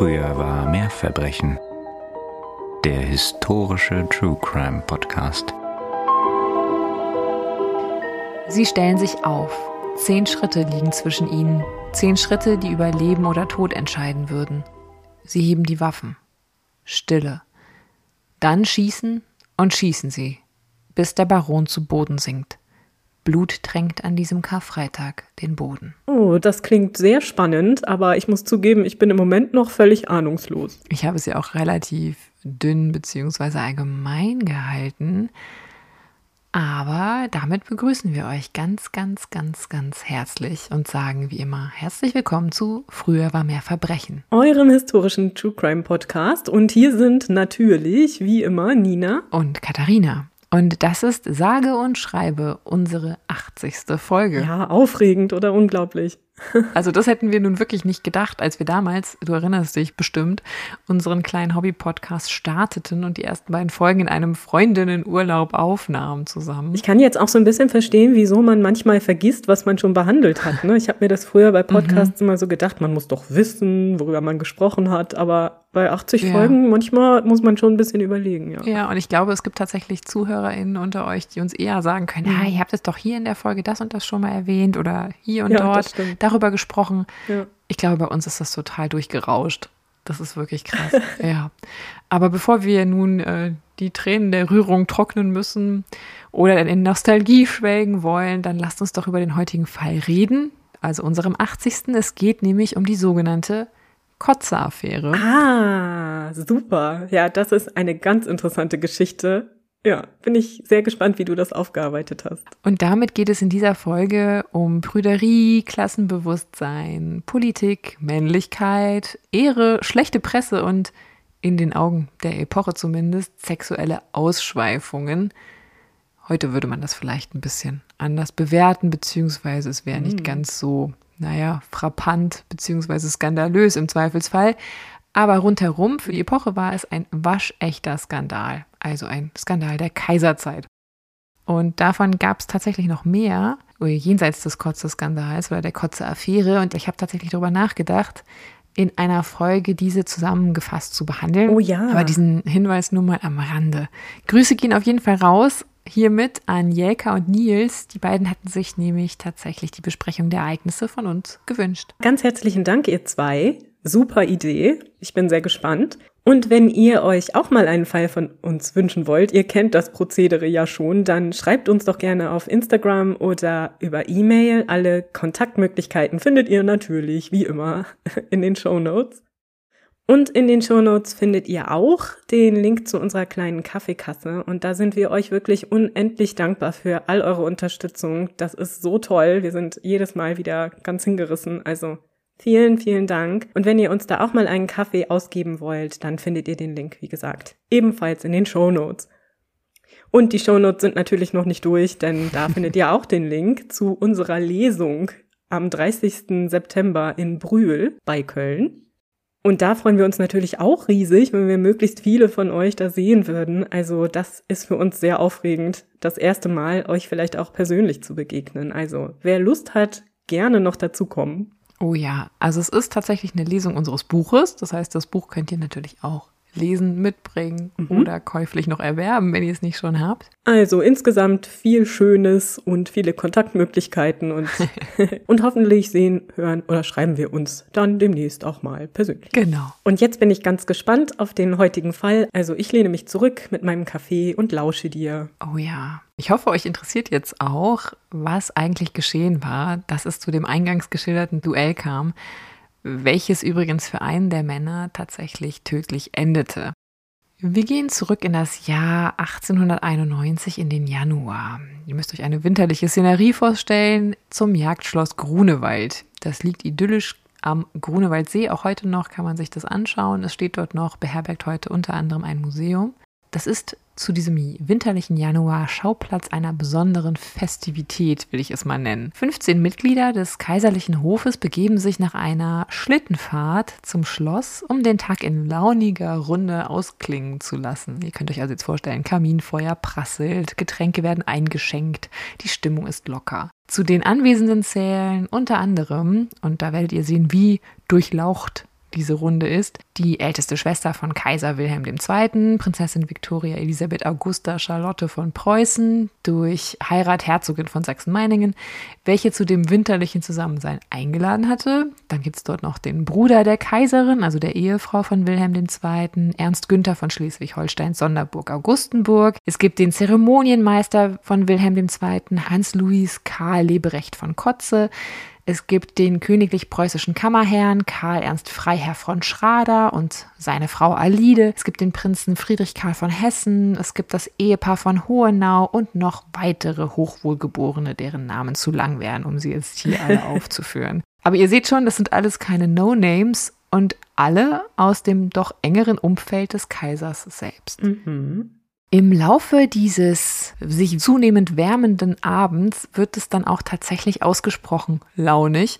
Früher war mehr Verbrechen. Der historische True Crime Podcast. Sie stellen sich auf. Zehn Schritte liegen zwischen ihnen. Zehn Schritte, die über Leben oder Tod entscheiden würden. Sie heben die Waffen. Stille. Dann schießen und schießen sie, bis der Baron zu Boden sinkt. Blut tränkt an diesem Karfreitag den Boden. Oh, das klingt sehr spannend, aber ich muss zugeben, ich bin im Moment noch völlig ahnungslos. Ich habe es ja auch relativ dünn bzw. allgemein gehalten. Aber damit begrüßen wir euch ganz, ganz, ganz, ganz herzlich und sagen wie immer herzlich willkommen zu Früher war mehr Verbrechen. Eurem historischen True Crime Podcast. Und hier sind natürlich, wie immer, Nina und Katharina. Und das ist sage und schreibe unsere 80. Folge. Ja, aufregend oder unglaublich. Also das hätten wir nun wirklich nicht gedacht, als wir damals, du erinnerst dich bestimmt, unseren kleinen Hobby-Podcast starteten und die ersten beiden Folgen in einem Freundinnenurlaub aufnahmen zusammen. Ich kann jetzt auch so ein bisschen verstehen, wieso man manchmal vergisst, was man schon behandelt hat. Ne? Ich habe mir das früher bei Podcasts mhm. immer so gedacht, man muss doch wissen, worüber man gesprochen hat, aber bei 80 ja. Folgen manchmal muss man schon ein bisschen überlegen. Ja. ja, und ich glaube, es gibt tatsächlich ZuhörerInnen unter euch, die uns eher sagen können, mhm. ah, ihr habt es doch hier in der Folge das und das schon mal erwähnt oder hier und ja, dort darüber gesprochen. Ja. Ich glaube, bei uns ist das total durchgerauscht. Das ist wirklich krass. ja. Aber bevor wir nun äh, die Tränen der Rührung trocknen müssen oder in Nostalgie schwelgen wollen, dann lasst uns doch über den heutigen Fall reden, also unserem 80. Es geht nämlich um die sogenannte Kotze-Affäre. Ah, super. Ja, das ist eine ganz interessante Geschichte. Ja, bin ich sehr gespannt, wie du das aufgearbeitet hast. Und damit geht es in dieser Folge um Prüderie, Klassenbewusstsein, Politik, Männlichkeit, Ehre, schlechte Presse und in den Augen der Epoche zumindest sexuelle Ausschweifungen. Heute würde man das vielleicht ein bisschen anders bewerten, beziehungsweise es wäre nicht mm. ganz so, naja, frappant, beziehungsweise skandalös im Zweifelsfall. Aber rundherum für die Epoche war es ein waschechter Skandal, also ein Skandal der Kaiserzeit. Und davon gab es tatsächlich noch mehr, jenseits des Kotze-Skandals oder der Kotze-Affäre. Und ich habe tatsächlich darüber nachgedacht, in einer Folge diese zusammengefasst zu behandeln. Oh ja. Aber diesen Hinweis nur mal am Rande. Grüße gehen auf jeden Fall raus hiermit an Jelka und Nils. Die beiden hatten sich nämlich tatsächlich die Besprechung der Ereignisse von uns gewünscht. Ganz herzlichen Dank, ihr zwei. Super Idee. Ich bin sehr gespannt. Und wenn ihr euch auch mal einen Fall von uns wünschen wollt, ihr kennt das Prozedere ja schon, dann schreibt uns doch gerne auf Instagram oder über E-Mail. Alle Kontaktmöglichkeiten findet ihr natürlich, wie immer, in den Show Notes. Und in den Show Notes findet ihr auch den Link zu unserer kleinen Kaffeekasse. Und da sind wir euch wirklich unendlich dankbar für all eure Unterstützung. Das ist so toll. Wir sind jedes Mal wieder ganz hingerissen. Also Vielen, vielen Dank. Und wenn ihr uns da auch mal einen Kaffee ausgeben wollt, dann findet ihr den Link, wie gesagt, ebenfalls in den Show Notes. Und die Show Notes sind natürlich noch nicht durch, denn da findet ihr auch den Link zu unserer Lesung am 30. September in Brühl bei Köln. Und da freuen wir uns natürlich auch riesig, wenn wir möglichst viele von euch da sehen würden. Also das ist für uns sehr aufregend, das erste Mal euch vielleicht auch persönlich zu begegnen. Also wer Lust hat, gerne noch dazu kommen. Oh ja, also es ist tatsächlich eine Lesung unseres Buches. Das heißt, das Buch könnt ihr natürlich auch lesen, mitbringen mhm. oder käuflich noch erwerben, wenn ihr es nicht schon habt. Also insgesamt viel Schönes und viele Kontaktmöglichkeiten und, und hoffentlich sehen, hören oder schreiben wir uns dann demnächst auch mal persönlich. Genau. Und jetzt bin ich ganz gespannt auf den heutigen Fall. Also ich lehne mich zurück mit meinem Kaffee und lausche dir. Oh ja. Ich hoffe, euch interessiert jetzt auch, was eigentlich geschehen war, dass es zu dem eingangs geschilderten Duell kam welches übrigens für einen der Männer tatsächlich tödlich endete. Wir gehen zurück in das Jahr 1891 in den Januar. Ihr müsst euch eine winterliche Szenerie vorstellen zum Jagdschloss Grunewald. Das liegt idyllisch am Grunewaldsee. Auch heute noch kann man sich das anschauen. Es steht dort noch, beherbergt heute unter anderem ein Museum. Das ist zu diesem winterlichen Januar Schauplatz einer besonderen Festivität, will ich es mal nennen. 15 Mitglieder des kaiserlichen Hofes begeben sich nach einer Schlittenfahrt zum Schloss, um den Tag in launiger Runde ausklingen zu lassen. Ihr könnt euch also jetzt vorstellen, Kaminfeuer prasselt, Getränke werden eingeschenkt, die Stimmung ist locker. Zu den Anwesenden zählen unter anderem, und da werdet ihr sehen, wie durchlaucht diese Runde ist die älteste Schwester von Kaiser Wilhelm II., Prinzessin Victoria Elisabeth Augusta Charlotte von Preußen, durch Heirat Herzogin von Sachsen-Meiningen, welche zu dem winterlichen Zusammensein eingeladen hatte. Dann gibt es dort noch den Bruder der Kaiserin, also der Ehefrau von Wilhelm II., Ernst Günther von Schleswig-Holstein, Sonderburg-Augustenburg. Es gibt den Zeremonienmeister von Wilhelm II., Hans-Louis Karl Leberecht von Kotze. Es gibt den königlich-preußischen Kammerherrn Karl Ernst Freiherr von Schrader und seine Frau Alide. Es gibt den Prinzen Friedrich Karl von Hessen. Es gibt das Ehepaar von Hohenau und noch weitere Hochwohlgeborene, deren Namen zu lang wären, um sie jetzt hier alle aufzuführen. Aber ihr seht schon, das sind alles keine No-Names und alle aus dem doch engeren Umfeld des Kaisers selbst. Mhm. Im Laufe dieses sich zunehmend wärmenden Abends wird es dann auch tatsächlich ausgesprochen launig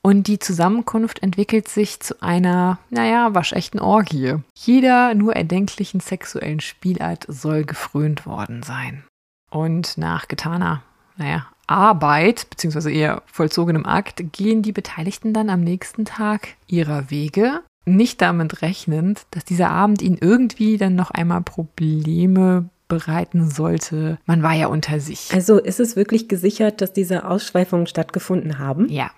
und die Zusammenkunft entwickelt sich zu einer, naja, waschechten Orgie. Jeder nur erdenklichen sexuellen Spielart soll gefrönt worden sein. Und nach getaner, naja, Arbeit, beziehungsweise eher vollzogenem Akt, gehen die Beteiligten dann am nächsten Tag ihrer Wege nicht damit rechnend, dass dieser Abend ihnen irgendwie dann noch einmal Probleme bereiten sollte. Man war ja unter sich. Also ist es wirklich gesichert, dass diese Ausschweifungen stattgefunden haben? Ja.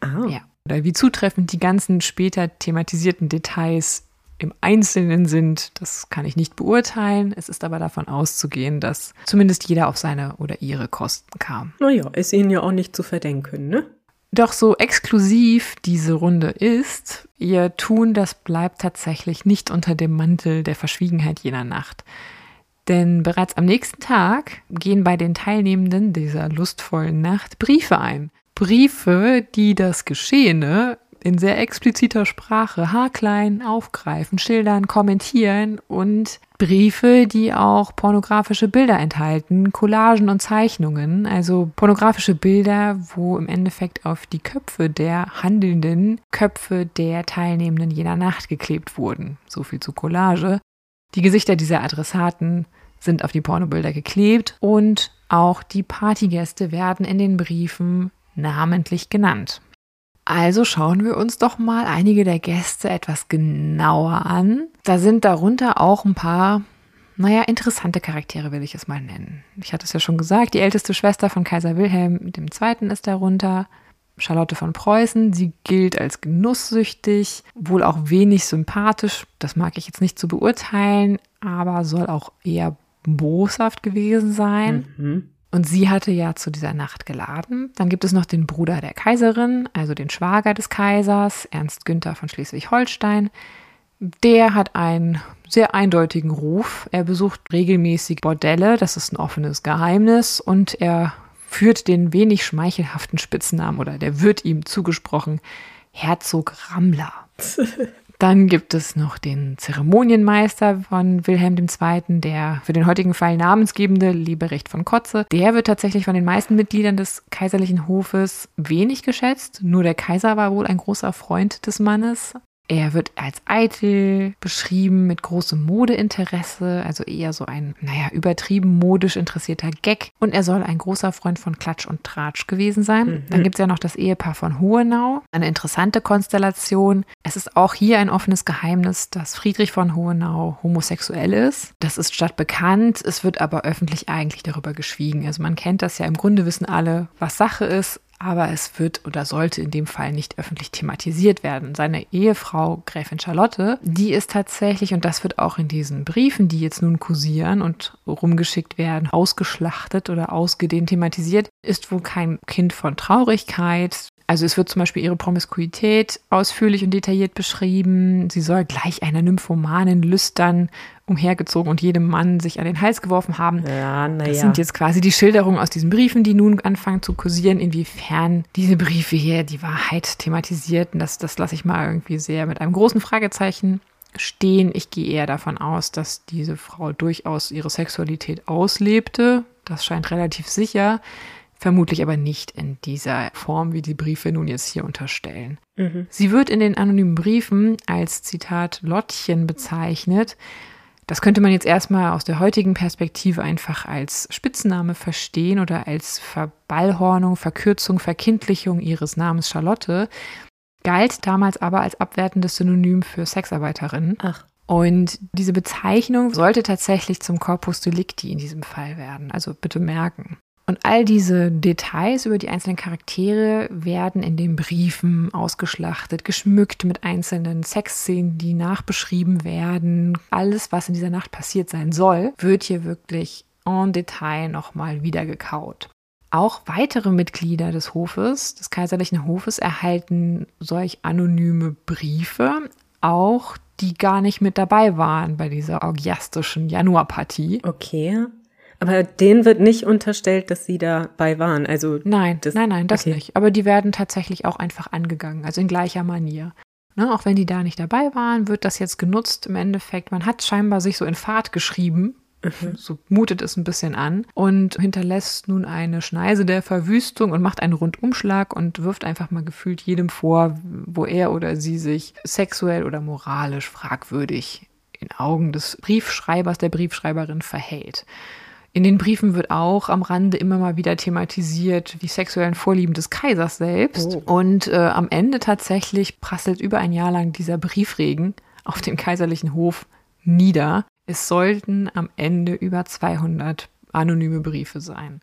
Ah. Ja. Oder wie zutreffend die ganzen später thematisierten Details im Einzelnen sind, das kann ich nicht beurteilen. Es ist aber davon auszugehen, dass zumindest jeder auf seine oder ihre Kosten kam. Naja, ist ihnen ja auch nicht zu verdenken, ne? Doch so exklusiv diese Runde ist, ihr Tun, das bleibt tatsächlich nicht unter dem Mantel der Verschwiegenheit jener Nacht. Denn bereits am nächsten Tag gehen bei den Teilnehmenden dieser lustvollen Nacht Briefe ein. Briefe, die das Geschehene in sehr expliziter Sprache haarklein aufgreifen, schildern, kommentieren und Briefe, die auch pornografische Bilder enthalten, Collagen und Zeichnungen, also pornografische Bilder, wo im Endeffekt auf die Köpfe der handelnden Köpfe der Teilnehmenden jener Nacht geklebt wurden. So viel zu Collage. Die Gesichter dieser Adressaten sind auf die Pornobilder geklebt und auch die Partygäste werden in den Briefen namentlich genannt. Also schauen wir uns doch mal einige der Gäste etwas genauer an. Da sind darunter auch ein paar, naja, interessante Charaktere, will ich es mal nennen. Ich hatte es ja schon gesagt, die älteste Schwester von Kaiser Wilhelm II. ist darunter. Charlotte von Preußen, sie gilt als genusssüchtig, wohl auch wenig sympathisch, das mag ich jetzt nicht zu beurteilen, aber soll auch eher boshaft gewesen sein. Mhm. Und sie hatte ja zu dieser Nacht geladen. Dann gibt es noch den Bruder der Kaiserin, also den Schwager des Kaisers, Ernst Günther von Schleswig-Holstein. Der hat einen sehr eindeutigen Ruf. Er besucht regelmäßig Bordelle, das ist ein offenes Geheimnis, und er führt den wenig schmeichelhaften Spitznamen oder der wird ihm zugesprochen Herzog Rammler. Dann gibt es noch den Zeremonienmeister von Wilhelm II., der für den heutigen Fall namensgebende Lieberecht von Kotze. Der wird tatsächlich von den meisten Mitgliedern des kaiserlichen Hofes wenig geschätzt. Nur der Kaiser war wohl ein großer Freund des Mannes. Er wird als eitel beschrieben, mit großem Modeinteresse, also eher so ein, naja, übertrieben modisch interessierter Gag. Und er soll ein großer Freund von Klatsch und Tratsch gewesen sein. Mhm. Dann gibt es ja noch das Ehepaar von Hohenau, eine interessante Konstellation. Es ist auch hier ein offenes Geheimnis, dass Friedrich von Hohenau homosexuell ist. Das ist stadtbekannt, es wird aber öffentlich eigentlich darüber geschwiegen. Also man kennt das ja, im Grunde wissen alle, was Sache ist, aber es wird oder sollte in dem Fall nicht öffentlich thematisiert werden. Seine Ehefrau Gräfin Charlotte, die ist tatsächlich, und das wird auch in diesen Briefen, die jetzt nun kursieren und rumgeschickt werden, ausgeschlachtet oder ausgedehnt thematisiert, ist wohl kein Kind von Traurigkeit, also es wird zum Beispiel ihre Promiskuität ausführlich und detailliert beschrieben. Sie soll gleich einer Nymphomanin lüstern umhergezogen und jedem Mann sich an den Hals geworfen haben. Ja, na das ja. sind jetzt quasi die Schilderungen aus diesen Briefen, die nun anfangen zu kursieren, inwiefern diese Briefe hier die Wahrheit thematisierten. Das, das lasse ich mal irgendwie sehr mit einem großen Fragezeichen stehen. Ich gehe eher davon aus, dass diese Frau durchaus ihre Sexualität auslebte. Das scheint relativ sicher vermutlich aber nicht in dieser Form, wie die Briefe nun jetzt hier unterstellen. Mhm. Sie wird in den anonymen Briefen als Zitat Lottchen bezeichnet. Das könnte man jetzt erstmal aus der heutigen Perspektive einfach als Spitzname verstehen oder als Verballhornung, Verkürzung, Verkindlichung ihres Namens Charlotte. galt damals aber als abwertendes Synonym für Sexarbeiterin. Ach. Und diese Bezeichnung sollte tatsächlich zum Corpus Delicti in diesem Fall werden. Also bitte merken. Und all diese Details über die einzelnen Charaktere werden in den Briefen ausgeschlachtet, geschmückt mit einzelnen Sexszenen, die nachbeschrieben werden. Alles, was in dieser Nacht passiert sein soll, wird hier wirklich en Detail nochmal wiedergekaut. Auch weitere Mitglieder des Hofes, des kaiserlichen Hofes, erhalten solch anonyme Briefe, auch die gar nicht mit dabei waren bei dieser orgiastischen Januarpartie. Okay. Aber denen wird nicht unterstellt, dass sie dabei waren. Also Nein, das, nein, nein, das okay. nicht. Aber die werden tatsächlich auch einfach angegangen, also in gleicher Manier. Ne, auch wenn die da nicht dabei waren, wird das jetzt genutzt im Endeffekt. Man hat scheinbar sich so in Fahrt geschrieben. So mutet es ein bisschen an und hinterlässt nun eine Schneise der Verwüstung und macht einen Rundumschlag und wirft einfach mal gefühlt jedem vor, wo er oder sie sich sexuell oder moralisch fragwürdig in Augen des Briefschreibers, der Briefschreiberin verhält. In den Briefen wird auch am Rande immer mal wieder thematisiert, die sexuellen Vorlieben des Kaisers selbst. Oh. Und äh, am Ende tatsächlich prasselt über ein Jahr lang dieser Briefregen auf dem kaiserlichen Hof nieder. Es sollten am Ende über 200 anonyme Briefe sein.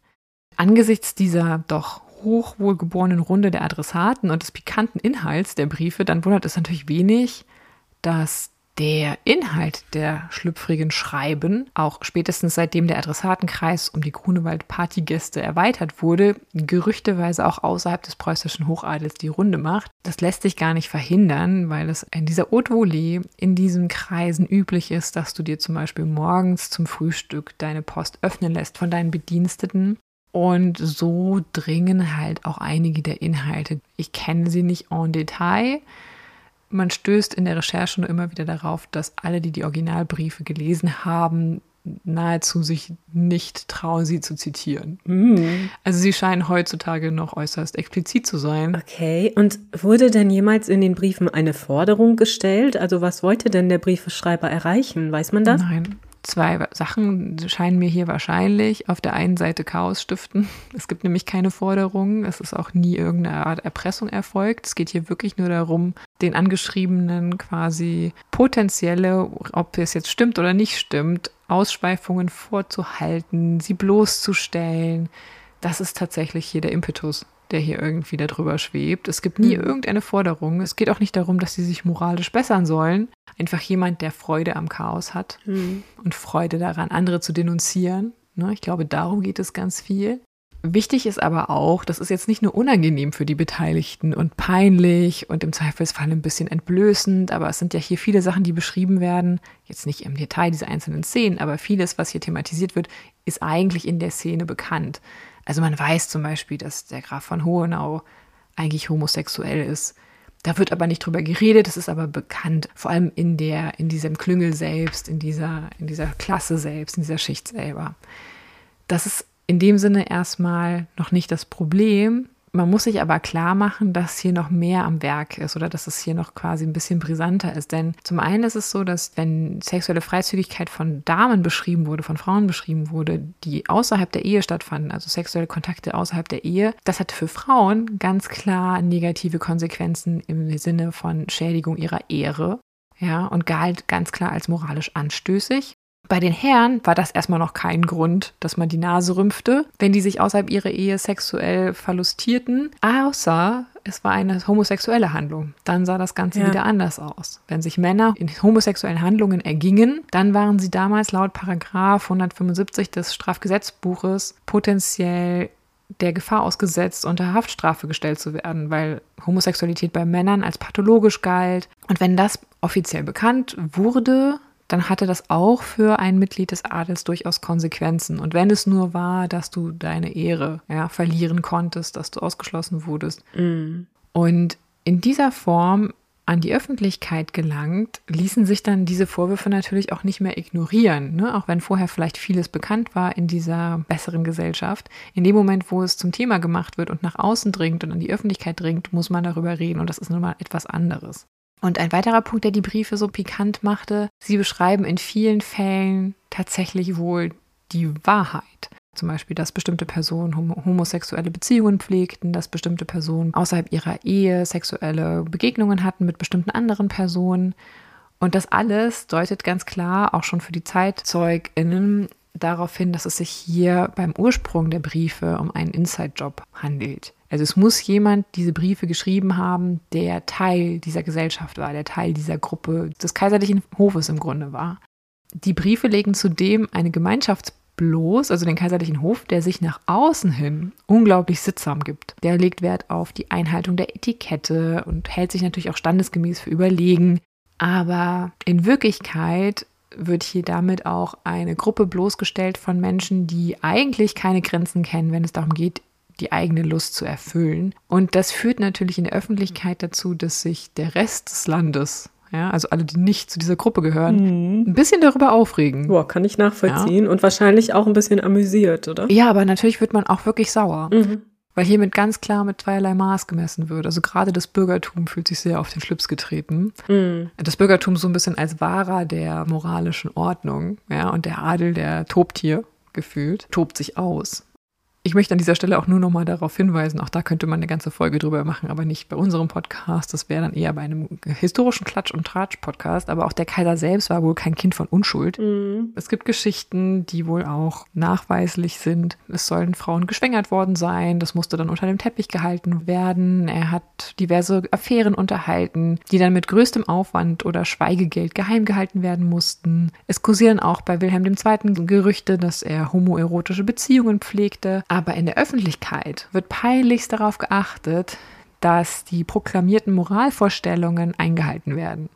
Angesichts dieser doch hochwohlgeborenen Runde der Adressaten und des pikanten Inhalts der Briefe, dann wundert es natürlich wenig, dass der Inhalt der schlüpfrigen Schreiben, auch spätestens seitdem der Adressatenkreis um die Grunewald-Partygäste erweitert wurde, gerüchteweise auch außerhalb des preußischen Hochadels die Runde macht. Das lässt sich gar nicht verhindern, weil es in dieser Haute Volée in diesen Kreisen üblich ist, dass du dir zum Beispiel morgens zum Frühstück deine Post öffnen lässt von deinen Bediensteten. Und so dringen halt auch einige der Inhalte. Ich kenne sie nicht en Detail, man stößt in der Recherche nur immer wieder darauf, dass alle, die die Originalbriefe gelesen haben, nahezu sich nicht trauen, sie zu zitieren. Mm. Also sie scheinen heutzutage noch äußerst explizit zu sein. Okay, und wurde denn jemals in den Briefen eine Forderung gestellt? Also was wollte denn der Briefeschreiber erreichen? Weiß man das? Nein. Zwei Sachen scheinen mir hier wahrscheinlich. Auf der einen Seite Chaos stiften. Es gibt nämlich keine Forderungen. Es ist auch nie irgendeine Art Erpressung erfolgt. Es geht hier wirklich nur darum, den Angeschriebenen quasi potenzielle, ob es jetzt stimmt oder nicht stimmt, Ausschweifungen vorzuhalten, sie bloßzustellen. Das ist tatsächlich hier der Impetus, der hier irgendwie darüber schwebt. Es gibt nie Hm. irgendeine Forderung. Es geht auch nicht darum, dass sie sich moralisch bessern sollen. Einfach jemand, der Freude am Chaos hat Hm. und Freude daran, andere zu denunzieren. Ne, ich glaube, darum geht es ganz viel. Wichtig ist aber auch, das ist jetzt nicht nur unangenehm für die Beteiligten und peinlich und im Zweifelsfall ein bisschen entblößend, aber es sind ja hier viele Sachen, die beschrieben werden. Jetzt nicht im Detail diese einzelnen Szenen, aber vieles, was hier thematisiert wird, ist eigentlich in der Szene bekannt. Also man weiß zum Beispiel, dass der Graf von Hohenau eigentlich homosexuell ist. Da wird aber nicht drüber geredet, es ist aber bekannt, vor allem in der, in diesem Klüngel selbst, in dieser, in dieser Klasse selbst, in dieser Schicht selber. Das ist in dem Sinne erstmal noch nicht das Problem. Man muss sich aber klar machen, dass hier noch mehr am Werk ist oder dass es hier noch quasi ein bisschen brisanter ist. Denn zum einen ist es so, dass wenn sexuelle Freizügigkeit von Damen beschrieben wurde, von Frauen beschrieben wurde, die außerhalb der Ehe stattfanden, also sexuelle Kontakte außerhalb der Ehe, das hatte für Frauen ganz klar negative Konsequenzen im Sinne von Schädigung ihrer Ehre. Ja, und galt ganz klar als moralisch anstößig. Bei den Herren war das erstmal noch kein Grund, dass man die Nase rümpfte, wenn die sich außerhalb ihrer Ehe sexuell verlustierten, außer es war eine homosexuelle Handlung. Dann sah das Ganze Ja. wieder anders aus. Wenn sich Männer in homosexuellen Handlungen ergingen, dann waren sie damals laut Paragraph 175 des Strafgesetzbuches potenziell der Gefahr ausgesetzt, unter Haftstrafe gestellt zu werden, weil Homosexualität bei Männern als pathologisch galt. Und wenn das offiziell bekannt wurde, dann hatte das auch für ein Mitglied des Adels durchaus Konsequenzen. Und wenn es nur war, dass du deine Ehre ja, verlieren konntest, dass du ausgeschlossen wurdest. Und in dieser Form an die Öffentlichkeit gelangt, ließen sich dann diese Vorwürfe natürlich auch nicht mehr ignorieren, ne? auch wenn vorher vielleicht vieles bekannt war in dieser besseren Gesellschaft. In dem Moment, wo es zum Thema gemacht wird und nach außen dringt und an die Öffentlichkeit dringt, muss man darüber reden und das ist nun mal etwas anderes. Und ein weiterer Punkt, der die Briefe so pikant machte, sie beschreiben in vielen Fällen tatsächlich wohl die Wahrheit. Zum Beispiel, dass bestimmte Personen homosexuelle Beziehungen pflegten, dass bestimmte Personen außerhalb ihrer Ehe sexuelle Begegnungen hatten mit bestimmten anderen Personen. Und das alles deutet ganz klar auch schon für die ZeitzeugInnen darauf hin, dass es sich hier beim Ursprung der Briefe um einen Inside-Job handelt. Also es muss jemand diese Briefe geschrieben haben, der Teil dieser Gesellschaft war, der Teil dieser Gruppe des kaiserlichen Hofes im Grunde war. Die Briefe legen zudem eine Gemeinschafts bloß, also den kaiserlichen Hof, der sich nach außen hin unglaublich sittsam gibt. Der legt Wert auf die Einhaltung der Etikette und hält sich natürlich auch standesgemäß für überlegen. Aber in Wirklichkeit wird hier damit auch eine Gruppe bloßgestellt von Menschen, die eigentlich keine Grenzen kennen, wenn es darum geht, die eigene Lust zu erfüllen. Und das führt natürlich in der Öffentlichkeit dazu, dass sich der Rest des Landes ja, also alle, die nicht zu dieser Gruppe gehören, mhm. ein bisschen darüber aufregen. Boah, kann ich nachvollziehen. Ja. Und wahrscheinlich auch ein bisschen amüsiert, oder? Ja, aber natürlich wird man auch wirklich sauer. Mhm. Weil hiermit ganz klar mit zweierlei Maß gemessen wird. Also gerade das Bürgertum fühlt sich sehr auf den Schlips getreten. Mhm. Das Bürgertum so ein bisschen als Wahrer der moralischen Ordnung, ja, und der Adel, der tobt hier gefühlt, tobt sich aus. Ich möchte an dieser Stelle auch nur noch mal darauf hinweisen, auch da könnte man eine ganze Folge drüber machen, aber nicht bei unserem Podcast. Das wäre dann eher bei einem historischen Klatsch- und Tratsch-Podcast. Aber auch der Kaiser selbst war wohl kein Kind von Unschuld. Mhm. Es gibt Geschichten, die wohl auch nachweislich sind. Es sollen Frauen geschwängert worden sein. Das musste dann unter dem Teppich gehalten werden. Er hat diverse Affären unterhalten, die dann mit größtem Aufwand oder Schweigegeld geheim gehalten werden mussten. Es kursieren auch bei Wilhelm II. Gerüchte, dass er homoerotische Beziehungen pflegte. Aber in der Öffentlichkeit wird peinlichst darauf geachtet, dass die proklamierten Moralvorstellungen eingehalten werden.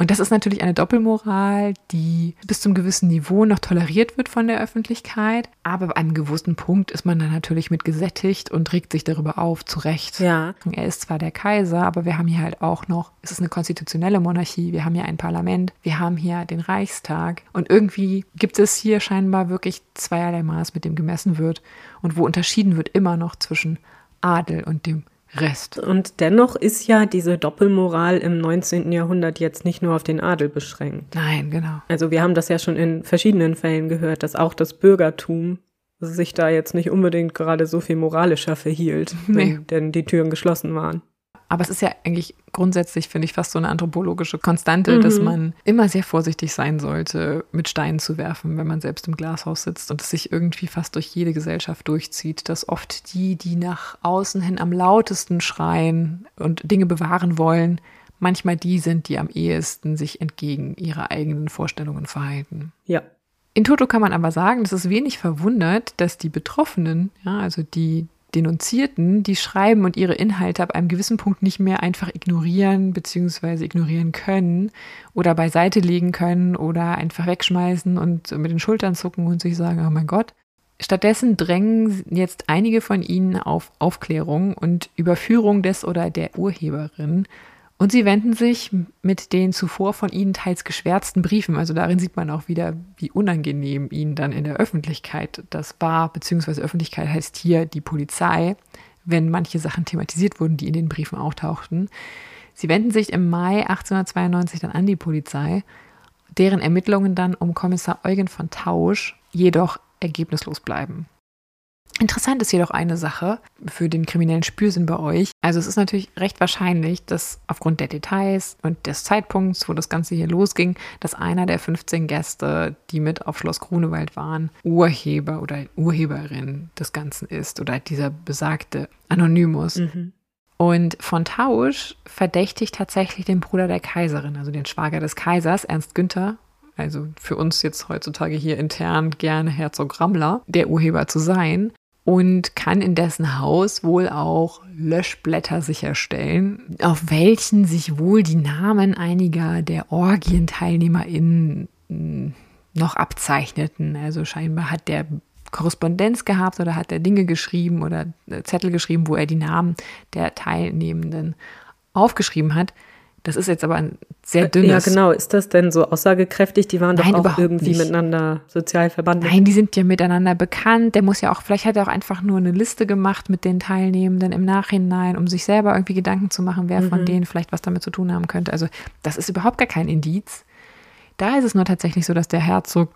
Und das ist natürlich eine Doppelmoral, die bis zum gewissen Niveau noch toleriert wird von der Öffentlichkeit. Aber bei einem gewissen Punkt ist man dann natürlich mit gesättigt und regt sich darüber auf, zu Recht. Ja. Er ist zwar der Kaiser, aber wir haben hier halt auch noch, es ist eine konstitutionelle Monarchie, wir haben hier ein Parlament, wir haben hier den Reichstag. Und irgendwie gibt es hier scheinbar wirklich zweierlei Maß, mit dem gemessen wird und wo unterschieden wird immer noch zwischen Adel und dem Rest. Und dennoch ist ja diese Doppelmoral im 19. Jahrhundert jetzt nicht nur auf den Adel beschränkt. Nein, genau. Also wir haben das ja schon in verschiedenen Fällen gehört, dass auch das Bürgertum sich da jetzt nicht unbedingt gerade so viel moralischer verhielt, nee. wenn denn die Türen geschlossen waren. Aber es ist ja eigentlich grundsätzlich, finde ich, fast so eine anthropologische Konstante, mhm. dass man immer sehr vorsichtig sein sollte, mit Steinen zu werfen, wenn man selbst im Glashaus sitzt und es sich irgendwie fast durch jede Gesellschaft durchzieht, dass oft die, die nach außen hin am lautesten schreien und Dinge bewahren wollen, manchmal die sind, die am ehesten sich entgegen ihrer eigenen Vorstellungen verhalten. Ja. In Toto kann man aber sagen, dass es wenig verwundert, dass die Betroffenen, ja, also die, Denunzierten, die schreiben und ihre Inhalte ab einem gewissen Punkt nicht mehr einfach ignorieren bzw. ignorieren können oder beiseite legen können oder einfach wegschmeißen und mit den Schultern zucken und sich sagen, oh mein Gott. Stattdessen drängen jetzt einige von ihnen auf Aufklärung und Überführung des oder der Urheberin und sie wenden sich mit den zuvor von ihnen teils geschwärzten Briefen, also darin sieht man auch wieder, wie unangenehm ihnen dann in der Öffentlichkeit das war, beziehungsweise Öffentlichkeit heißt hier die Polizei, wenn manche Sachen thematisiert wurden, die in den Briefen auftauchten. Sie wenden sich im Mai 1892 dann an die Polizei, deren Ermittlungen dann um Kommissar Eugen von Tausch jedoch ergebnislos bleiben. Interessant ist jedoch eine Sache für den kriminellen Spürsinn bei euch. Also es ist natürlich recht wahrscheinlich, dass aufgrund der Details und des Zeitpunkts, wo das Ganze hier losging, dass einer der 15 Gäste, die mit auf Schloss Grunewald waren, Urheber oder Urheberin des Ganzen ist oder dieser besagte Anonymus. Mhm. Und von Tausch verdächtigt tatsächlich den Bruder der Kaiserin, also den Schwager des Kaisers, Ernst Günther, also für uns jetzt heutzutage hier intern gerne Herzog Rammler, der Urheber zu sein und kann in dessen Haus wohl auch Löschblätter sicherstellen, auf welchen sich wohl die Namen einiger der OrgienteilnehmerInnen hm, noch abzeichneten. Also scheinbar hat der Korrespondenz gehabt oder hat er Dinge geschrieben oder Zettel geschrieben, wo er die Namen der Teilnehmenden aufgeschrieben hat. Das ist jetzt aber ein sehr äh, dünnes. Ja, genau. Ist das denn so aussagekräftig? Die waren Nein, doch auch irgendwie nicht. miteinander sozial verbandelt. Nein, die sind ja miteinander bekannt. Der muss ja auch, vielleicht hat er auch einfach nur eine Liste gemacht mit den Teilnehmenden im Nachhinein, um sich selber irgendwie Gedanken zu machen, wer mhm. von denen vielleicht was damit zu tun haben könnte. Also, das ist überhaupt gar kein Indiz. Da ist es nur tatsächlich so, dass der Herzog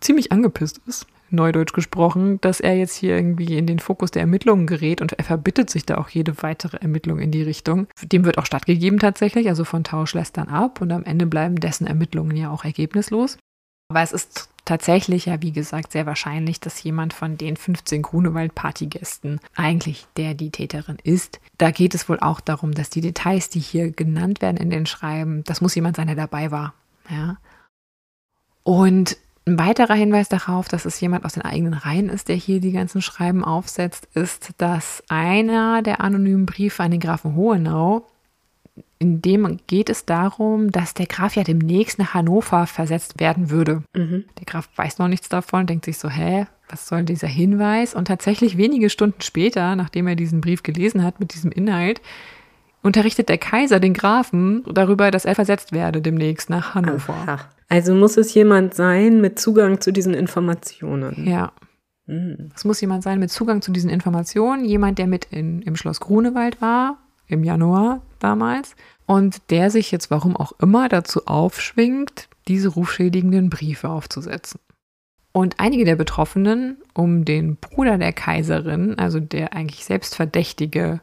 ziemlich angepisst ist neudeutsch gesprochen, dass er jetzt hier irgendwie in den Fokus der Ermittlungen gerät und er verbittet sich da auch jede weitere Ermittlung in die Richtung. Dem wird auch stattgegeben tatsächlich, also von Tausch lässt dann ab und am Ende bleiben dessen Ermittlungen ja auch ergebnislos. Aber es ist tatsächlich ja, wie gesagt, sehr wahrscheinlich, dass jemand von den 15 Grunewald-Partygästen eigentlich der die Täterin ist. Da geht es wohl auch darum, dass die Details, die hier genannt werden in den Schreiben, das muss jemand sein, der dabei war. Ja. Und ein weiterer Hinweis darauf, dass es jemand aus den eigenen Reihen ist, der hier die ganzen Schreiben aufsetzt, ist, dass einer der anonymen Briefe an den Grafen Hohenau, in dem geht es darum, dass der Graf ja demnächst nach Hannover versetzt werden würde. Mhm. Der Graf weiß noch nichts davon, denkt sich so, hä, was soll dieser Hinweis? Und tatsächlich wenige Stunden später, nachdem er diesen Brief gelesen hat mit diesem Inhalt, unterrichtet der Kaiser den Grafen darüber, dass er versetzt werde demnächst nach Hannover. Aha. Also muss es jemand sein mit Zugang zu diesen Informationen. Ja. Hm. Es muss jemand sein mit Zugang zu diesen Informationen, jemand, der mit in, im Schloss Grunewald war, im Januar damals, und der sich jetzt, warum auch immer, dazu aufschwingt, diese rufschädigenden Briefe aufzusetzen. Und einige der Betroffenen um den Bruder der Kaiserin, also der eigentlich selbstverdächtige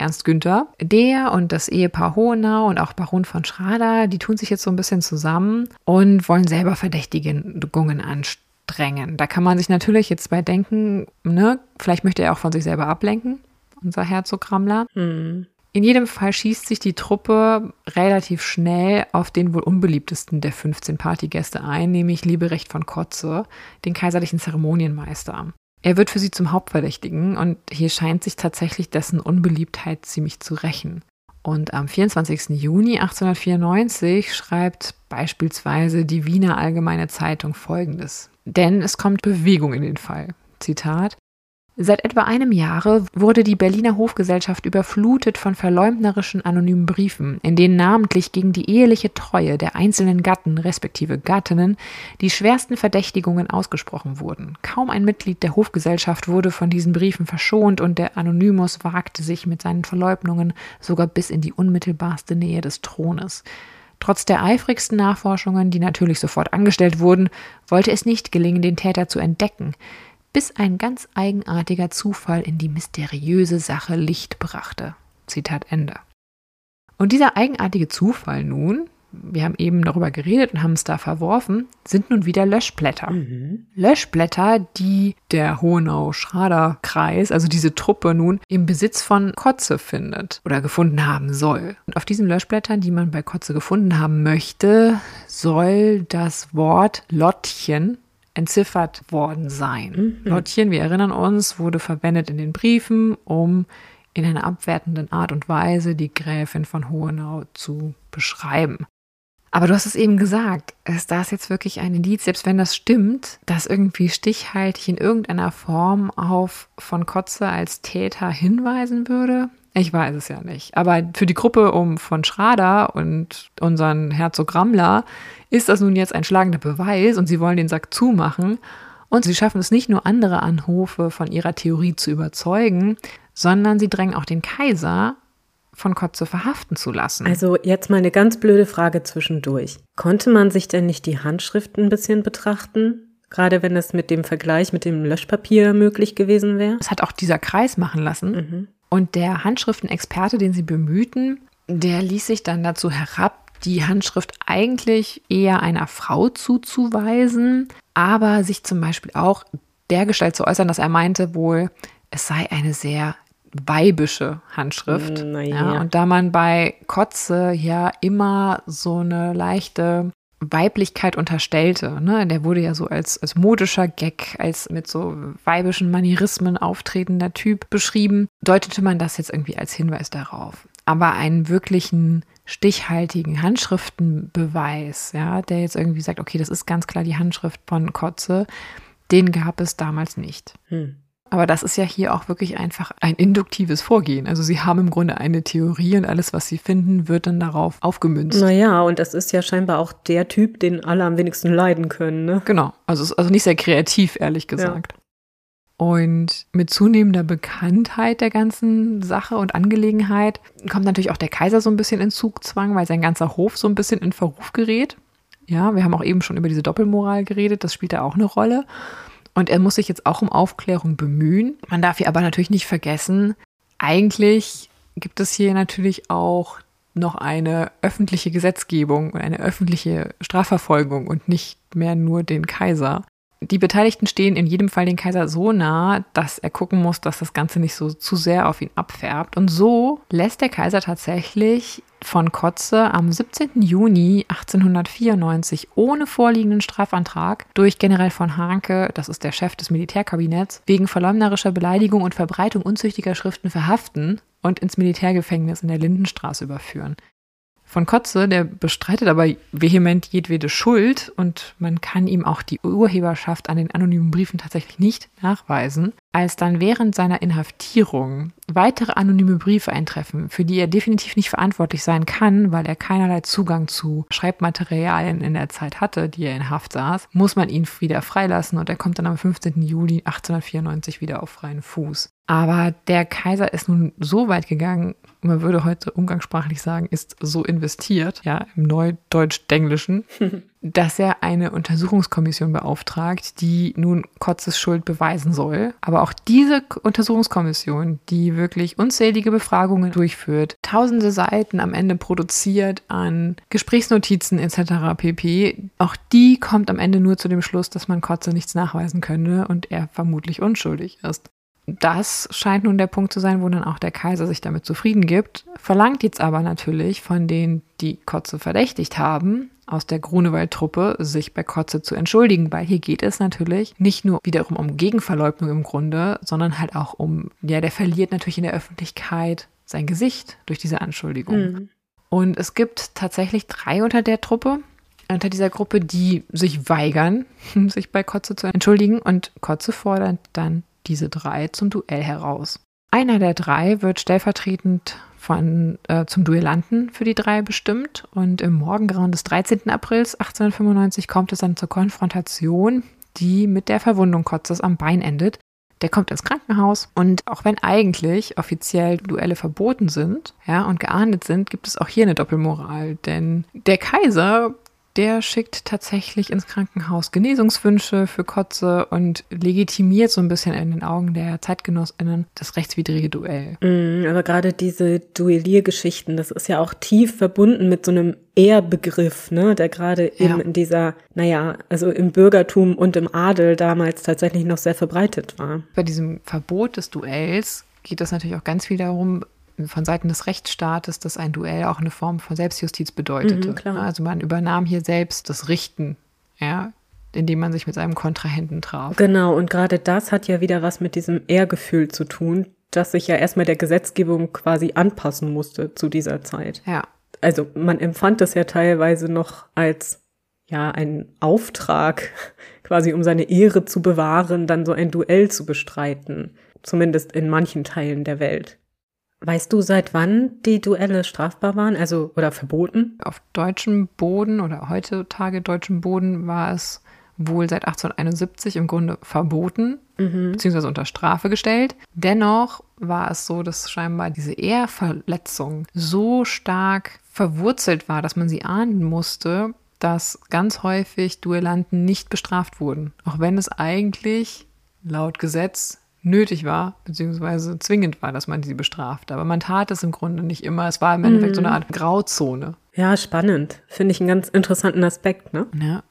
Ernst Günther. Der und das Ehepaar Hohenau und auch Baron von Schrader, die tun sich jetzt so ein bisschen zusammen und wollen selber Verdächtigungen anstrengen. Da kann man sich natürlich jetzt bei denken, ne, vielleicht möchte er auch von sich selber ablenken, unser Herzog Rammler. Hm. In jedem Fall schießt sich die Truppe relativ schnell auf den wohl unbeliebtesten der 15 Partygäste ein, nämlich Lieberecht von Kotze, den kaiserlichen Zeremonienmeister. Er wird für sie zum Hauptverdächtigen und hier scheint sich tatsächlich dessen Unbeliebtheit ziemlich zu rächen. Und am 24. Juni 1894 schreibt beispielsweise die Wiener Allgemeine Zeitung Folgendes. Denn es kommt Bewegung in den Fall. Zitat Seit etwa einem Jahre wurde die Berliner Hofgesellschaft überflutet von verleumderischen anonymen Briefen, in denen namentlich gegen die eheliche Treue der einzelnen Gatten respektive Gattinnen die schwersten Verdächtigungen ausgesprochen wurden. Kaum ein Mitglied der Hofgesellschaft wurde von diesen Briefen verschont und der Anonymous wagte sich mit seinen Verleugnungen sogar bis in die unmittelbarste Nähe des Thrones. Trotz der eifrigsten Nachforschungen, die natürlich sofort angestellt wurden, wollte es nicht gelingen, den Täter zu entdecken bis ein ganz eigenartiger Zufall in die mysteriöse Sache Licht brachte. Zitat Ende. Und dieser eigenartige Zufall nun, wir haben eben darüber geredet und haben es da verworfen, sind nun wieder Löschblätter. Mhm. Löschblätter, die der Hohenau-Schrader-Kreis, also diese Truppe nun, im Besitz von Kotze findet oder gefunden haben soll. Und auf diesen Löschblättern, die man bei Kotze gefunden haben möchte, soll das Wort Lottchen entziffert worden sein. Mhm. Lottchen, wir erinnern uns, wurde verwendet in den Briefen, um in einer abwertenden Art und Weise die Gräfin von Hohenau zu beschreiben. Aber du hast es eben gesagt, ist das jetzt wirklich ein Indiz, selbst wenn das stimmt, das irgendwie stichhaltig in irgendeiner Form auf von Kotze als Täter hinweisen würde? Ich weiß es ja nicht. Aber für die Gruppe um von Schrader und unseren Herzog Rammler ist das nun jetzt ein schlagender Beweis und sie wollen den Sack zumachen. Und sie schaffen es nicht nur andere Anhofe von ihrer Theorie zu überzeugen, sondern sie drängen auch den Kaiser von Kotze verhaften zu lassen. Also jetzt mal eine ganz blöde Frage zwischendurch. Konnte man sich denn nicht die Handschriften ein bisschen betrachten? Gerade wenn es mit dem Vergleich mit dem Löschpapier möglich gewesen wäre? Das hat auch dieser Kreis machen lassen. Mhm. Und der Handschriftenexperte, den sie bemühten, der ließ sich dann dazu herab, die Handschrift eigentlich eher einer Frau zuzuweisen, aber sich zum Beispiel auch dergestalt zu äußern, dass er meinte wohl, es sei eine sehr weibische Handschrift. Ja. ja. und da man bei Kotze ja immer so eine leichte Weiblichkeit unterstellte. Ne? Der wurde ja so als, als modischer Gag, als mit so weibischen Manierismen auftretender Typ beschrieben, deutete man das jetzt irgendwie als Hinweis darauf. Aber einen wirklichen stichhaltigen Handschriftenbeweis, ja, der jetzt irgendwie sagt, okay, das ist ganz klar die Handschrift von Kotze, den gab es damals nicht. Hm. Aber das ist ja hier auch wirklich einfach ein induktives Vorgehen. Also sie haben im Grunde eine Theorie und alles, was sie finden, wird dann darauf aufgemünzt. Naja, und das ist ja scheinbar auch der Typ, den alle am wenigsten leiden können. Ne? Genau, also, also nicht sehr kreativ, ehrlich gesagt. Ja. Und mit zunehmender Bekanntheit der ganzen Sache und Angelegenheit kommt natürlich auch der Kaiser so ein bisschen in Zugzwang, weil sein ganzer Hof so ein bisschen in Verruf gerät. Ja, wir haben auch eben schon über diese Doppelmoral geredet, das spielt da auch eine Rolle. Und er muss sich jetzt auch um Aufklärung bemühen. Man darf hier aber natürlich nicht vergessen, eigentlich gibt es hier natürlich auch noch eine öffentliche Gesetzgebung und eine öffentliche Strafverfolgung und nicht mehr nur den Kaiser. Die Beteiligten stehen in jedem Fall den Kaiser so nah, dass er gucken muss, dass das Ganze nicht so zu sehr auf ihn abfärbt. Und so lässt der Kaiser tatsächlich von Kotze am 17. Juni 1894 ohne vorliegenden Strafantrag durch General von Hanke, das ist der Chef des Militärkabinetts, wegen verleumderischer Beleidigung und Verbreitung unzüchtiger Schriften verhaften und ins Militärgefängnis in der Lindenstraße überführen von Kotze, der bestreitet aber vehement jedwede Schuld und man kann ihm auch die Urheberschaft an den anonymen Briefen tatsächlich nicht nachweisen. Als dann während seiner Inhaftierung weitere anonyme Briefe eintreffen, für die er definitiv nicht verantwortlich sein kann, weil er keinerlei Zugang zu Schreibmaterialien in der Zeit hatte, die er in Haft saß, muss man ihn wieder freilassen und er kommt dann am 15. Juli 1894 wieder auf freien Fuß. Aber der Kaiser ist nun so weit gegangen, man würde heute umgangssprachlich sagen, ist so investiert, ja, im Neudeutsch-Denglischen, dass er eine Untersuchungskommission beauftragt, die nun Kotzes Schuld beweisen soll. Aber auch diese Untersuchungskommission, die wirklich unzählige Befragungen durchführt, tausende Seiten am Ende produziert an Gesprächsnotizen etc. pp., auch die kommt am Ende nur zu dem Schluss, dass man Kotze nichts nachweisen könne und er vermutlich unschuldig ist das scheint nun der Punkt zu sein, wo dann auch der Kaiser sich damit zufrieden gibt, verlangt jetzt aber natürlich von denen, die Kotze verdächtigt haben, aus der Grunewald-Truppe, sich bei Kotze zu entschuldigen, weil hier geht es natürlich nicht nur wiederum um Gegenverleugnung im Grunde, sondern halt auch um, ja, der verliert natürlich in der Öffentlichkeit sein Gesicht durch diese Anschuldigung. Mhm. Und es gibt tatsächlich drei unter der Truppe, unter dieser Gruppe, die sich weigern, sich bei Kotze zu entschuldigen und Kotze fordert dann diese drei zum Duell heraus. Einer der drei wird stellvertretend von, äh, zum Duellanten für die drei bestimmt und im Morgengrauen des 13. Aprils 1895 kommt es dann zur Konfrontation, die mit der Verwundung Kotzes am Bein endet. Der kommt ins Krankenhaus und auch wenn eigentlich offiziell Duelle verboten sind, ja, und geahndet sind, gibt es auch hier eine Doppelmoral, denn der Kaiser der schickt tatsächlich ins Krankenhaus Genesungswünsche für Kotze und legitimiert so ein bisschen in den Augen der ZeitgenossInnen das rechtswidrige Duell. Mm, aber gerade diese Duelliergeschichten, das ist ja auch tief verbunden mit so einem Ehrbegriff, ne, der gerade ja. eben in dieser, naja, also im Bürgertum und im Adel damals tatsächlich noch sehr verbreitet war. Bei diesem Verbot des Duells geht es natürlich auch ganz viel darum, von Seiten des Rechtsstaates, dass ein Duell auch eine Form von Selbstjustiz bedeutete. Mhm, also man übernahm hier selbst das Richten, ja, indem man sich mit seinem Kontrahenten traf. Genau, und gerade das hat ja wieder was mit diesem Ehrgefühl zu tun, dass sich ja erstmal der Gesetzgebung quasi anpassen musste zu dieser Zeit. Ja. Also man empfand das ja teilweise noch als ja ein Auftrag, quasi um seine Ehre zu bewahren, dann so ein Duell zu bestreiten. Zumindest in manchen Teilen der Welt. Weißt du, seit wann die Duelle strafbar waren, also oder verboten? Auf deutschem Boden oder heutzutage deutschem Boden war es wohl seit 1871 im Grunde verboten, mhm. beziehungsweise unter Strafe gestellt. Dennoch war es so, dass scheinbar diese Ehrverletzung so stark verwurzelt war, dass man sie ahnden musste, dass ganz häufig Duellanten nicht bestraft wurden. Auch wenn es eigentlich laut Gesetz nötig war, beziehungsweise zwingend war, dass man sie bestraft. Aber man tat es im Grunde nicht immer. Es war im Endeffekt mhm. so eine Art Grauzone. Ja, spannend. Finde ich einen ganz interessanten Aspekt, ne? Ja.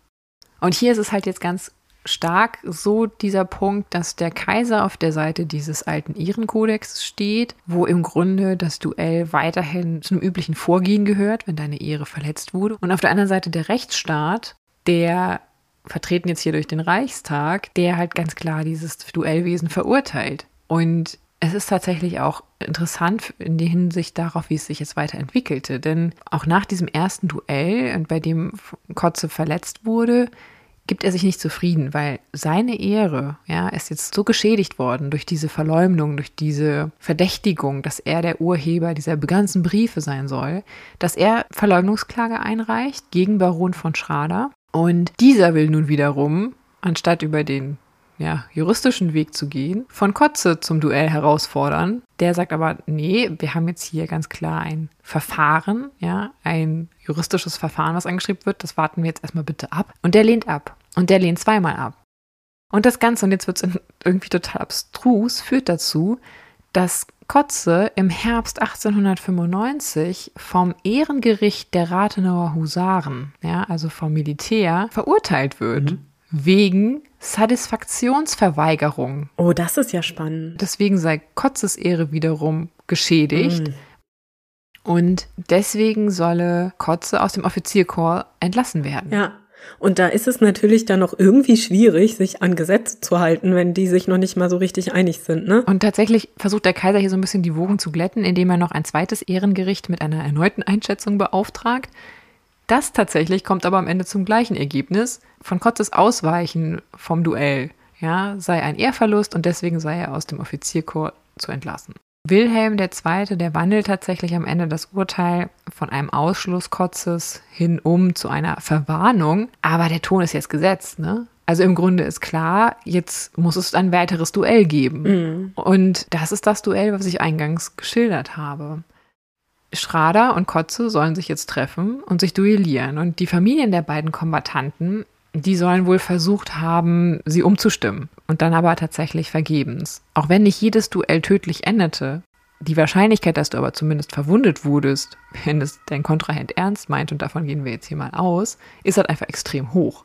Und hier ist es halt jetzt ganz stark so dieser Punkt, dass der Kaiser auf der Seite dieses alten Ehrenkodex steht, wo im Grunde das Duell weiterhin zu einem üblichen Vorgehen gehört, wenn deine Ehre verletzt wurde. Und auf der anderen Seite der Rechtsstaat, der vertreten jetzt hier durch den Reichstag, der halt ganz klar dieses Duellwesen verurteilt. Und es ist tatsächlich auch interessant in der Hinsicht darauf, wie es sich jetzt weiterentwickelte. Denn auch nach diesem ersten Duell, und bei dem Kotze verletzt wurde, gibt er sich nicht zufrieden, weil seine Ehre ja, ist jetzt so geschädigt worden durch diese Verleumdung, durch diese Verdächtigung, dass er der Urheber dieser ganzen Briefe sein soll, dass er Verleumdungsklage einreicht gegen Baron von Schrader und dieser will nun wiederum, anstatt über den ja, juristischen Weg zu gehen, von Kotze zum Duell herausfordern. Der sagt aber, nee, wir haben jetzt hier ganz klar ein Verfahren, ja, ein juristisches Verfahren, was angeschrieben wird. Das warten wir jetzt erstmal bitte ab. Und der lehnt ab. Und der lehnt zweimal ab. Und das Ganze, und jetzt wird es irgendwie total abstrus, führt dazu, dass Kotze im Herbst 1895 vom Ehrengericht der Rathenauer Husaren, ja, also vom Militär, verurteilt wird. Mhm. Wegen Satisfaktionsverweigerung. Oh, das ist ja spannend. Deswegen sei Kotzes Ehre wiederum geschädigt. Mhm. Und deswegen solle Kotze aus dem Offizierkorps entlassen werden. Ja. Und da ist es natürlich dann noch irgendwie schwierig, sich an Gesetze zu halten, wenn die sich noch nicht mal so richtig einig sind, ne? Und tatsächlich versucht der Kaiser hier so ein bisschen die Wogen zu glätten, indem er noch ein zweites Ehrengericht mit einer erneuten Einschätzung beauftragt. Das tatsächlich kommt aber am Ende zum gleichen Ergebnis. Von Kotzes Ausweichen vom Duell, ja, sei ein Ehrverlust und deswegen sei er aus dem Offizierkorps zu entlassen. Wilhelm II., der wandelt tatsächlich am Ende das Urteil von einem Ausschluss Kotzes hin um zu einer Verwarnung. Aber der Ton ist jetzt gesetzt, ne? Also im Grunde ist klar, jetzt muss es ein weiteres Duell geben. Mhm. Und das ist das Duell, was ich eingangs geschildert habe. Schrader und Kotze sollen sich jetzt treffen und sich duellieren. Und die Familien der beiden Kombattanten die sollen wohl versucht haben, sie umzustimmen und dann aber tatsächlich vergebens. Auch wenn nicht jedes Duell tödlich endete, die Wahrscheinlichkeit, dass du aber zumindest verwundet wurdest, wenn es dein Kontrahent ernst meint, und davon gehen wir jetzt hier mal aus, ist halt einfach extrem hoch.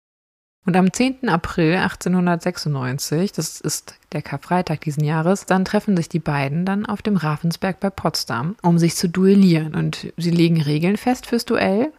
Und am 10. April 1896, das ist der Karfreitag diesen Jahres, dann treffen sich die beiden dann auf dem Ravensberg bei Potsdam, um sich zu duellieren. Und sie legen Regeln fest fürs Duell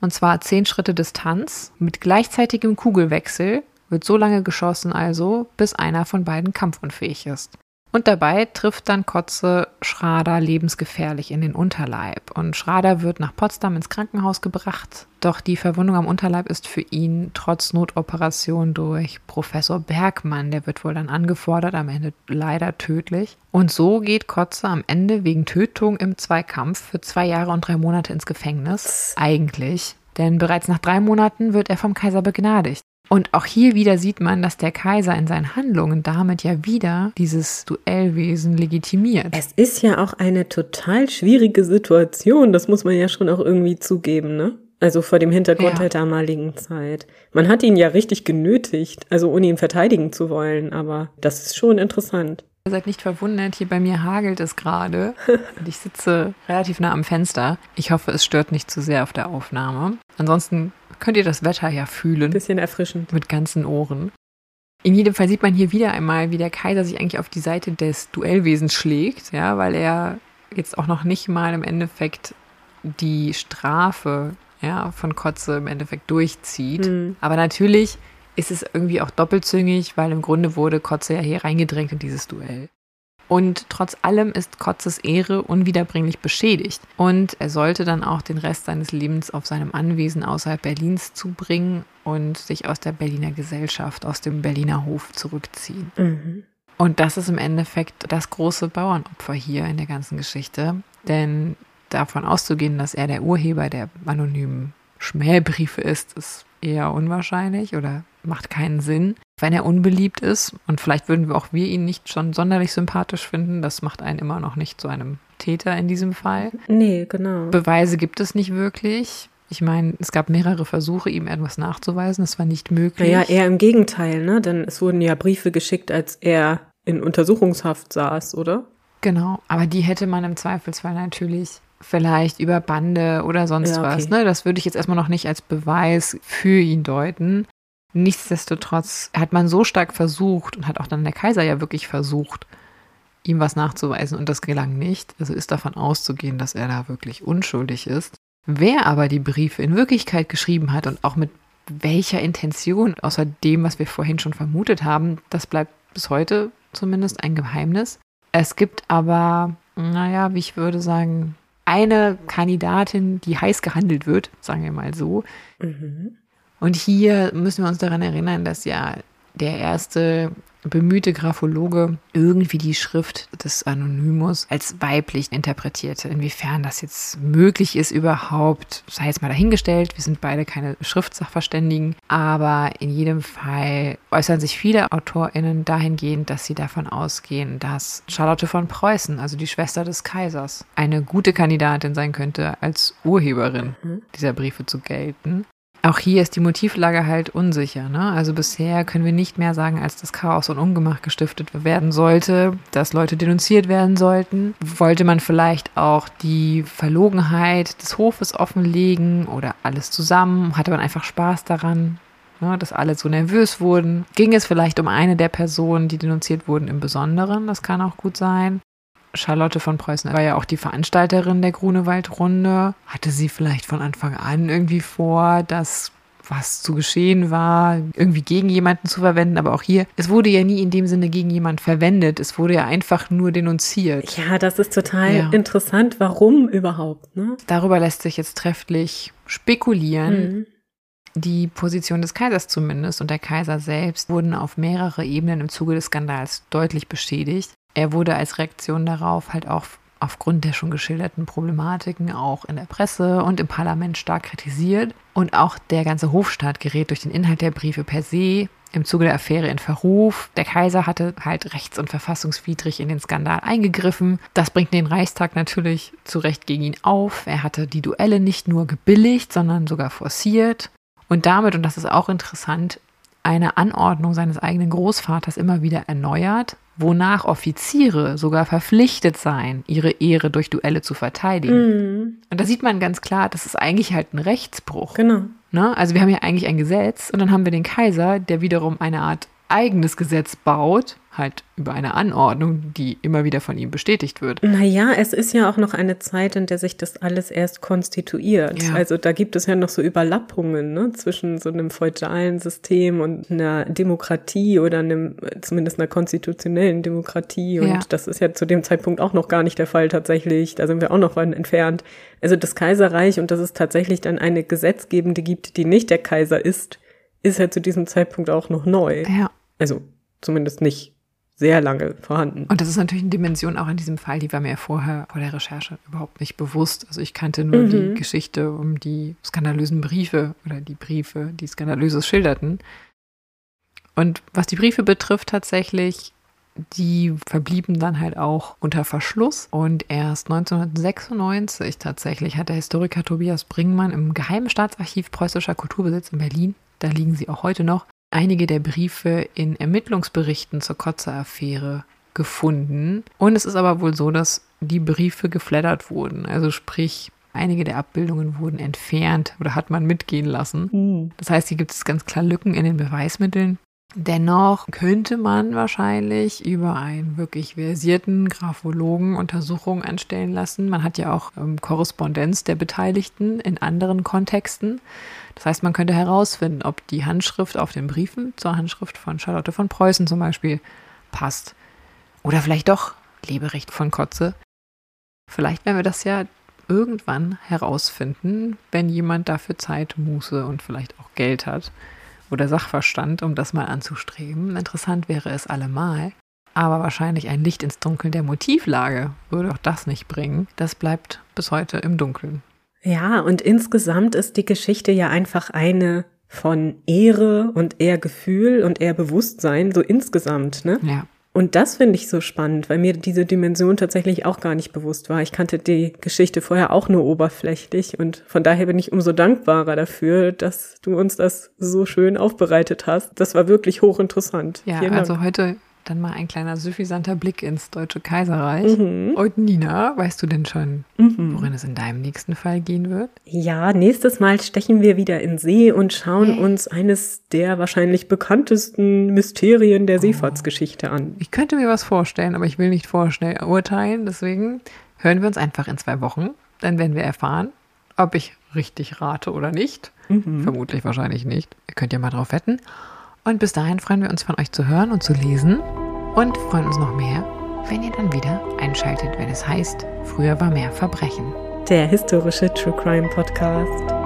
und zwar zehn Schritte Distanz mit gleichzeitigem Kugelwechsel wird so lange geschossen also, bis einer von beiden kampfunfähig ist. Und dabei trifft dann Kotze Schrader lebensgefährlich in den Unterleib. Und Schrader wird nach Potsdam ins Krankenhaus gebracht. Doch die Verwundung am Unterleib ist für ihn trotz Notoperation durch Professor Bergmann, der wird wohl dann angefordert, am Ende leider tödlich. Und so geht Kotze am Ende wegen Tötung im Zweikampf für zwei Jahre und drei Monate ins Gefängnis. Eigentlich. Denn bereits nach drei Monaten wird er vom Kaiser begnadigt. Und auch hier wieder sieht man, dass der Kaiser in seinen Handlungen damit ja wieder dieses Duellwesen legitimiert. Es ist ja auch eine total schwierige Situation, das muss man ja schon auch irgendwie zugeben, ne? Also vor dem Hintergrund ja. der damaligen Zeit. Man hat ihn ja richtig genötigt, also ohne ihn verteidigen zu wollen, aber das ist schon interessant. Ihr seid nicht verwundert, hier bei mir hagelt es gerade und ich sitze relativ nah am Fenster. Ich hoffe, es stört nicht zu sehr auf der Aufnahme. Ansonsten könnt ihr das Wetter ja fühlen. Bisschen erfrischend. Mit ganzen Ohren. In jedem Fall sieht man hier wieder einmal, wie der Kaiser sich eigentlich auf die Seite des Duellwesens schlägt, ja, weil er jetzt auch noch nicht mal im Endeffekt die Strafe ja, von Kotze im Endeffekt durchzieht. Mhm. Aber natürlich ist es irgendwie auch doppelzüngig, weil im Grunde wurde Kotze ja hier reingedrängt in dieses Duell. Und trotz allem ist Kotzes Ehre unwiederbringlich beschädigt. Und er sollte dann auch den Rest seines Lebens auf seinem Anwesen außerhalb Berlins zubringen und sich aus der Berliner Gesellschaft, aus dem Berliner Hof zurückziehen. Mhm. Und das ist im Endeffekt das große Bauernopfer hier in der ganzen Geschichte. Denn davon auszugehen, dass er der Urheber der anonymen Schmähbriefe ist, ist eher unwahrscheinlich oder macht keinen Sinn. Wenn er unbeliebt ist, und vielleicht würden wir auch wir ihn nicht schon sonderlich sympathisch finden, das macht einen immer noch nicht zu einem Täter in diesem Fall. Nee, genau. Beweise gibt es nicht wirklich. Ich meine, es gab mehrere Versuche, ihm etwas nachzuweisen. Es war nicht möglich. Ja, eher im Gegenteil, ne? Denn es wurden ja Briefe geschickt, als er in Untersuchungshaft saß, oder? Genau, aber die hätte man im Zweifelsfall natürlich vielleicht über Bande oder sonst ja, okay. was. Ne? Das würde ich jetzt erstmal noch nicht als Beweis für ihn deuten. Nichtsdestotrotz hat man so stark versucht und hat auch dann der Kaiser ja wirklich versucht, ihm was nachzuweisen und das gelang nicht. Also ist davon auszugehen, dass er da wirklich unschuldig ist. Wer aber die Briefe in Wirklichkeit geschrieben hat und auch mit welcher Intention, außer dem, was wir vorhin schon vermutet haben, das bleibt bis heute zumindest ein Geheimnis. Es gibt aber, naja, wie ich würde sagen, eine Kandidatin, die heiß gehandelt wird, sagen wir mal so. Mhm. Und hier müssen wir uns daran erinnern, dass ja der erste bemühte Graphologe irgendwie die Schrift des Anonymus als weiblich interpretierte. Inwiefern das jetzt möglich ist überhaupt, sei jetzt mal dahingestellt. Wir sind beide keine Schriftsachverständigen, aber in jedem Fall äußern sich viele AutorInnen dahingehend, dass sie davon ausgehen, dass Charlotte von Preußen, also die Schwester des Kaisers, eine gute Kandidatin sein könnte, als Urheberin mhm. dieser Briefe zu gelten. Auch hier ist die Motivlage halt unsicher. Ne? Also bisher können wir nicht mehr sagen, als das Chaos und Ungemach gestiftet werden sollte, dass Leute denunziert werden sollten. Wollte man vielleicht auch die Verlogenheit des Hofes offenlegen oder alles zusammen? Hatte man einfach Spaß daran? Ne, dass alle so nervös wurden. Ging es vielleicht um eine der Personen, die denunziert wurden im Besonderen? Das kann auch gut sein. Charlotte von Preußen war ja auch die Veranstalterin der Grunewald-Runde. Hatte sie vielleicht von Anfang an irgendwie vor, dass was zu geschehen war, irgendwie gegen jemanden zu verwenden. Aber auch hier, es wurde ja nie in dem Sinne gegen jemanden verwendet. Es wurde ja einfach nur denunziert. Ja, das ist total ja. interessant. Warum überhaupt? Ne? Darüber lässt sich jetzt trefflich spekulieren. Mhm. Die Position des Kaisers zumindest und der Kaiser selbst wurden auf mehrere Ebenen im Zuge des Skandals deutlich beschädigt. Er wurde als Reaktion darauf halt auch aufgrund der schon geschilderten Problematiken auch in der Presse und im Parlament stark kritisiert. Und auch der ganze Hofstaat gerät durch den Inhalt der Briefe per se im Zuge der Affäre in Verruf. Der Kaiser hatte halt rechts- und verfassungswidrig in den Skandal eingegriffen. Das bringt den Reichstag natürlich zu Recht gegen ihn auf. Er hatte die Duelle nicht nur gebilligt, sondern sogar forciert und damit, und das ist auch interessant, eine Anordnung seines eigenen Großvaters immer wieder erneuert, wonach Offiziere sogar verpflichtet seien, ihre Ehre durch Duelle zu verteidigen. Mm. Und da sieht man ganz klar, das ist eigentlich halt ein Rechtsbruch. Genau. Ne? Also wir haben ja eigentlich ein Gesetz und dann haben wir den Kaiser, der wiederum eine Art eigenes Gesetz baut, halt über eine Anordnung, die immer wieder von ihm bestätigt wird. Naja, es ist ja auch noch eine Zeit, in der sich das alles erst konstituiert. Ja. Also da gibt es ja noch so Überlappungen ne, zwischen so einem feudalen System und einer Demokratie oder einem, zumindest einer konstitutionellen Demokratie. Und ja. das ist ja zu dem Zeitpunkt auch noch gar nicht der Fall tatsächlich. Da sind wir auch noch weit entfernt. Also das Kaiserreich und dass es tatsächlich dann eine Gesetzgebende gibt, die nicht der Kaiser ist, ist ja zu diesem Zeitpunkt auch noch neu. Ja. Also zumindest nicht sehr lange vorhanden. Und das ist natürlich eine Dimension auch in diesem Fall, die war mir vorher vor der Recherche überhaupt nicht bewusst. Also ich kannte nur mhm. die Geschichte um die skandalösen Briefe oder die Briefe, die skandalöses schilderten. Und was die Briefe betrifft tatsächlich, die verblieben dann halt auch unter Verschluss. Und erst 1996 tatsächlich hat der Historiker Tobias Bringmann im Geheimen Staatsarchiv Preußischer Kulturbesitz in Berlin, da liegen sie auch heute noch, einige der Briefe in Ermittlungsberichten zur Kotzer-Affäre gefunden. Und es ist aber wohl so, dass die Briefe geflattert wurden. Also sprich, einige der Abbildungen wurden entfernt oder hat man mitgehen lassen. Mhm. Das heißt, hier gibt es ganz klar Lücken in den Beweismitteln. Dennoch könnte man wahrscheinlich über einen wirklich versierten Graphologen Untersuchungen anstellen lassen. Man hat ja auch ähm, Korrespondenz der Beteiligten in anderen Kontexten. Das heißt, man könnte herausfinden, ob die Handschrift auf den Briefen zur Handschrift von Charlotte von Preußen zum Beispiel passt. Oder vielleicht doch Leberecht von Kotze. Vielleicht werden wir das ja irgendwann herausfinden, wenn jemand dafür Zeit, Muße und vielleicht auch Geld hat oder Sachverstand, um das mal anzustreben. Interessant wäre es allemal. Aber wahrscheinlich ein Licht ins Dunkeln der Motivlage würde auch das nicht bringen. Das bleibt bis heute im Dunkeln. Ja, und insgesamt ist die Geschichte ja einfach eine von Ehre und Ehrgefühl und Ehrbewusstsein, so insgesamt, ne? Ja. Und das finde ich so spannend, weil mir diese Dimension tatsächlich auch gar nicht bewusst war. Ich kannte die Geschichte vorher auch nur oberflächlich und von daher bin ich umso dankbarer dafür, dass du uns das so schön aufbereitet hast. Das war wirklich hochinteressant. Ja, also heute dann mal ein kleiner suffisanter Blick ins Deutsche Kaiserreich. Mhm. Und Nina, weißt du denn schon, mhm. worin es in deinem nächsten Fall gehen wird? Ja, nächstes Mal stechen wir wieder in See und schauen hey. uns eines der wahrscheinlich bekanntesten Mysterien der oh. Seefahrtsgeschichte an. Ich könnte mir was vorstellen, aber ich will nicht vorschnell urteilen. Deswegen hören wir uns einfach in zwei Wochen. Dann werden wir erfahren, ob ich richtig rate oder nicht. Mhm. Vermutlich wahrscheinlich nicht. Ihr könnt ja mal drauf wetten. Und bis dahin freuen wir uns von euch zu hören und zu lesen und freuen uns noch mehr, wenn ihr dann wieder einschaltet, wenn es heißt, früher war mehr Verbrechen. Der historische True Crime Podcast.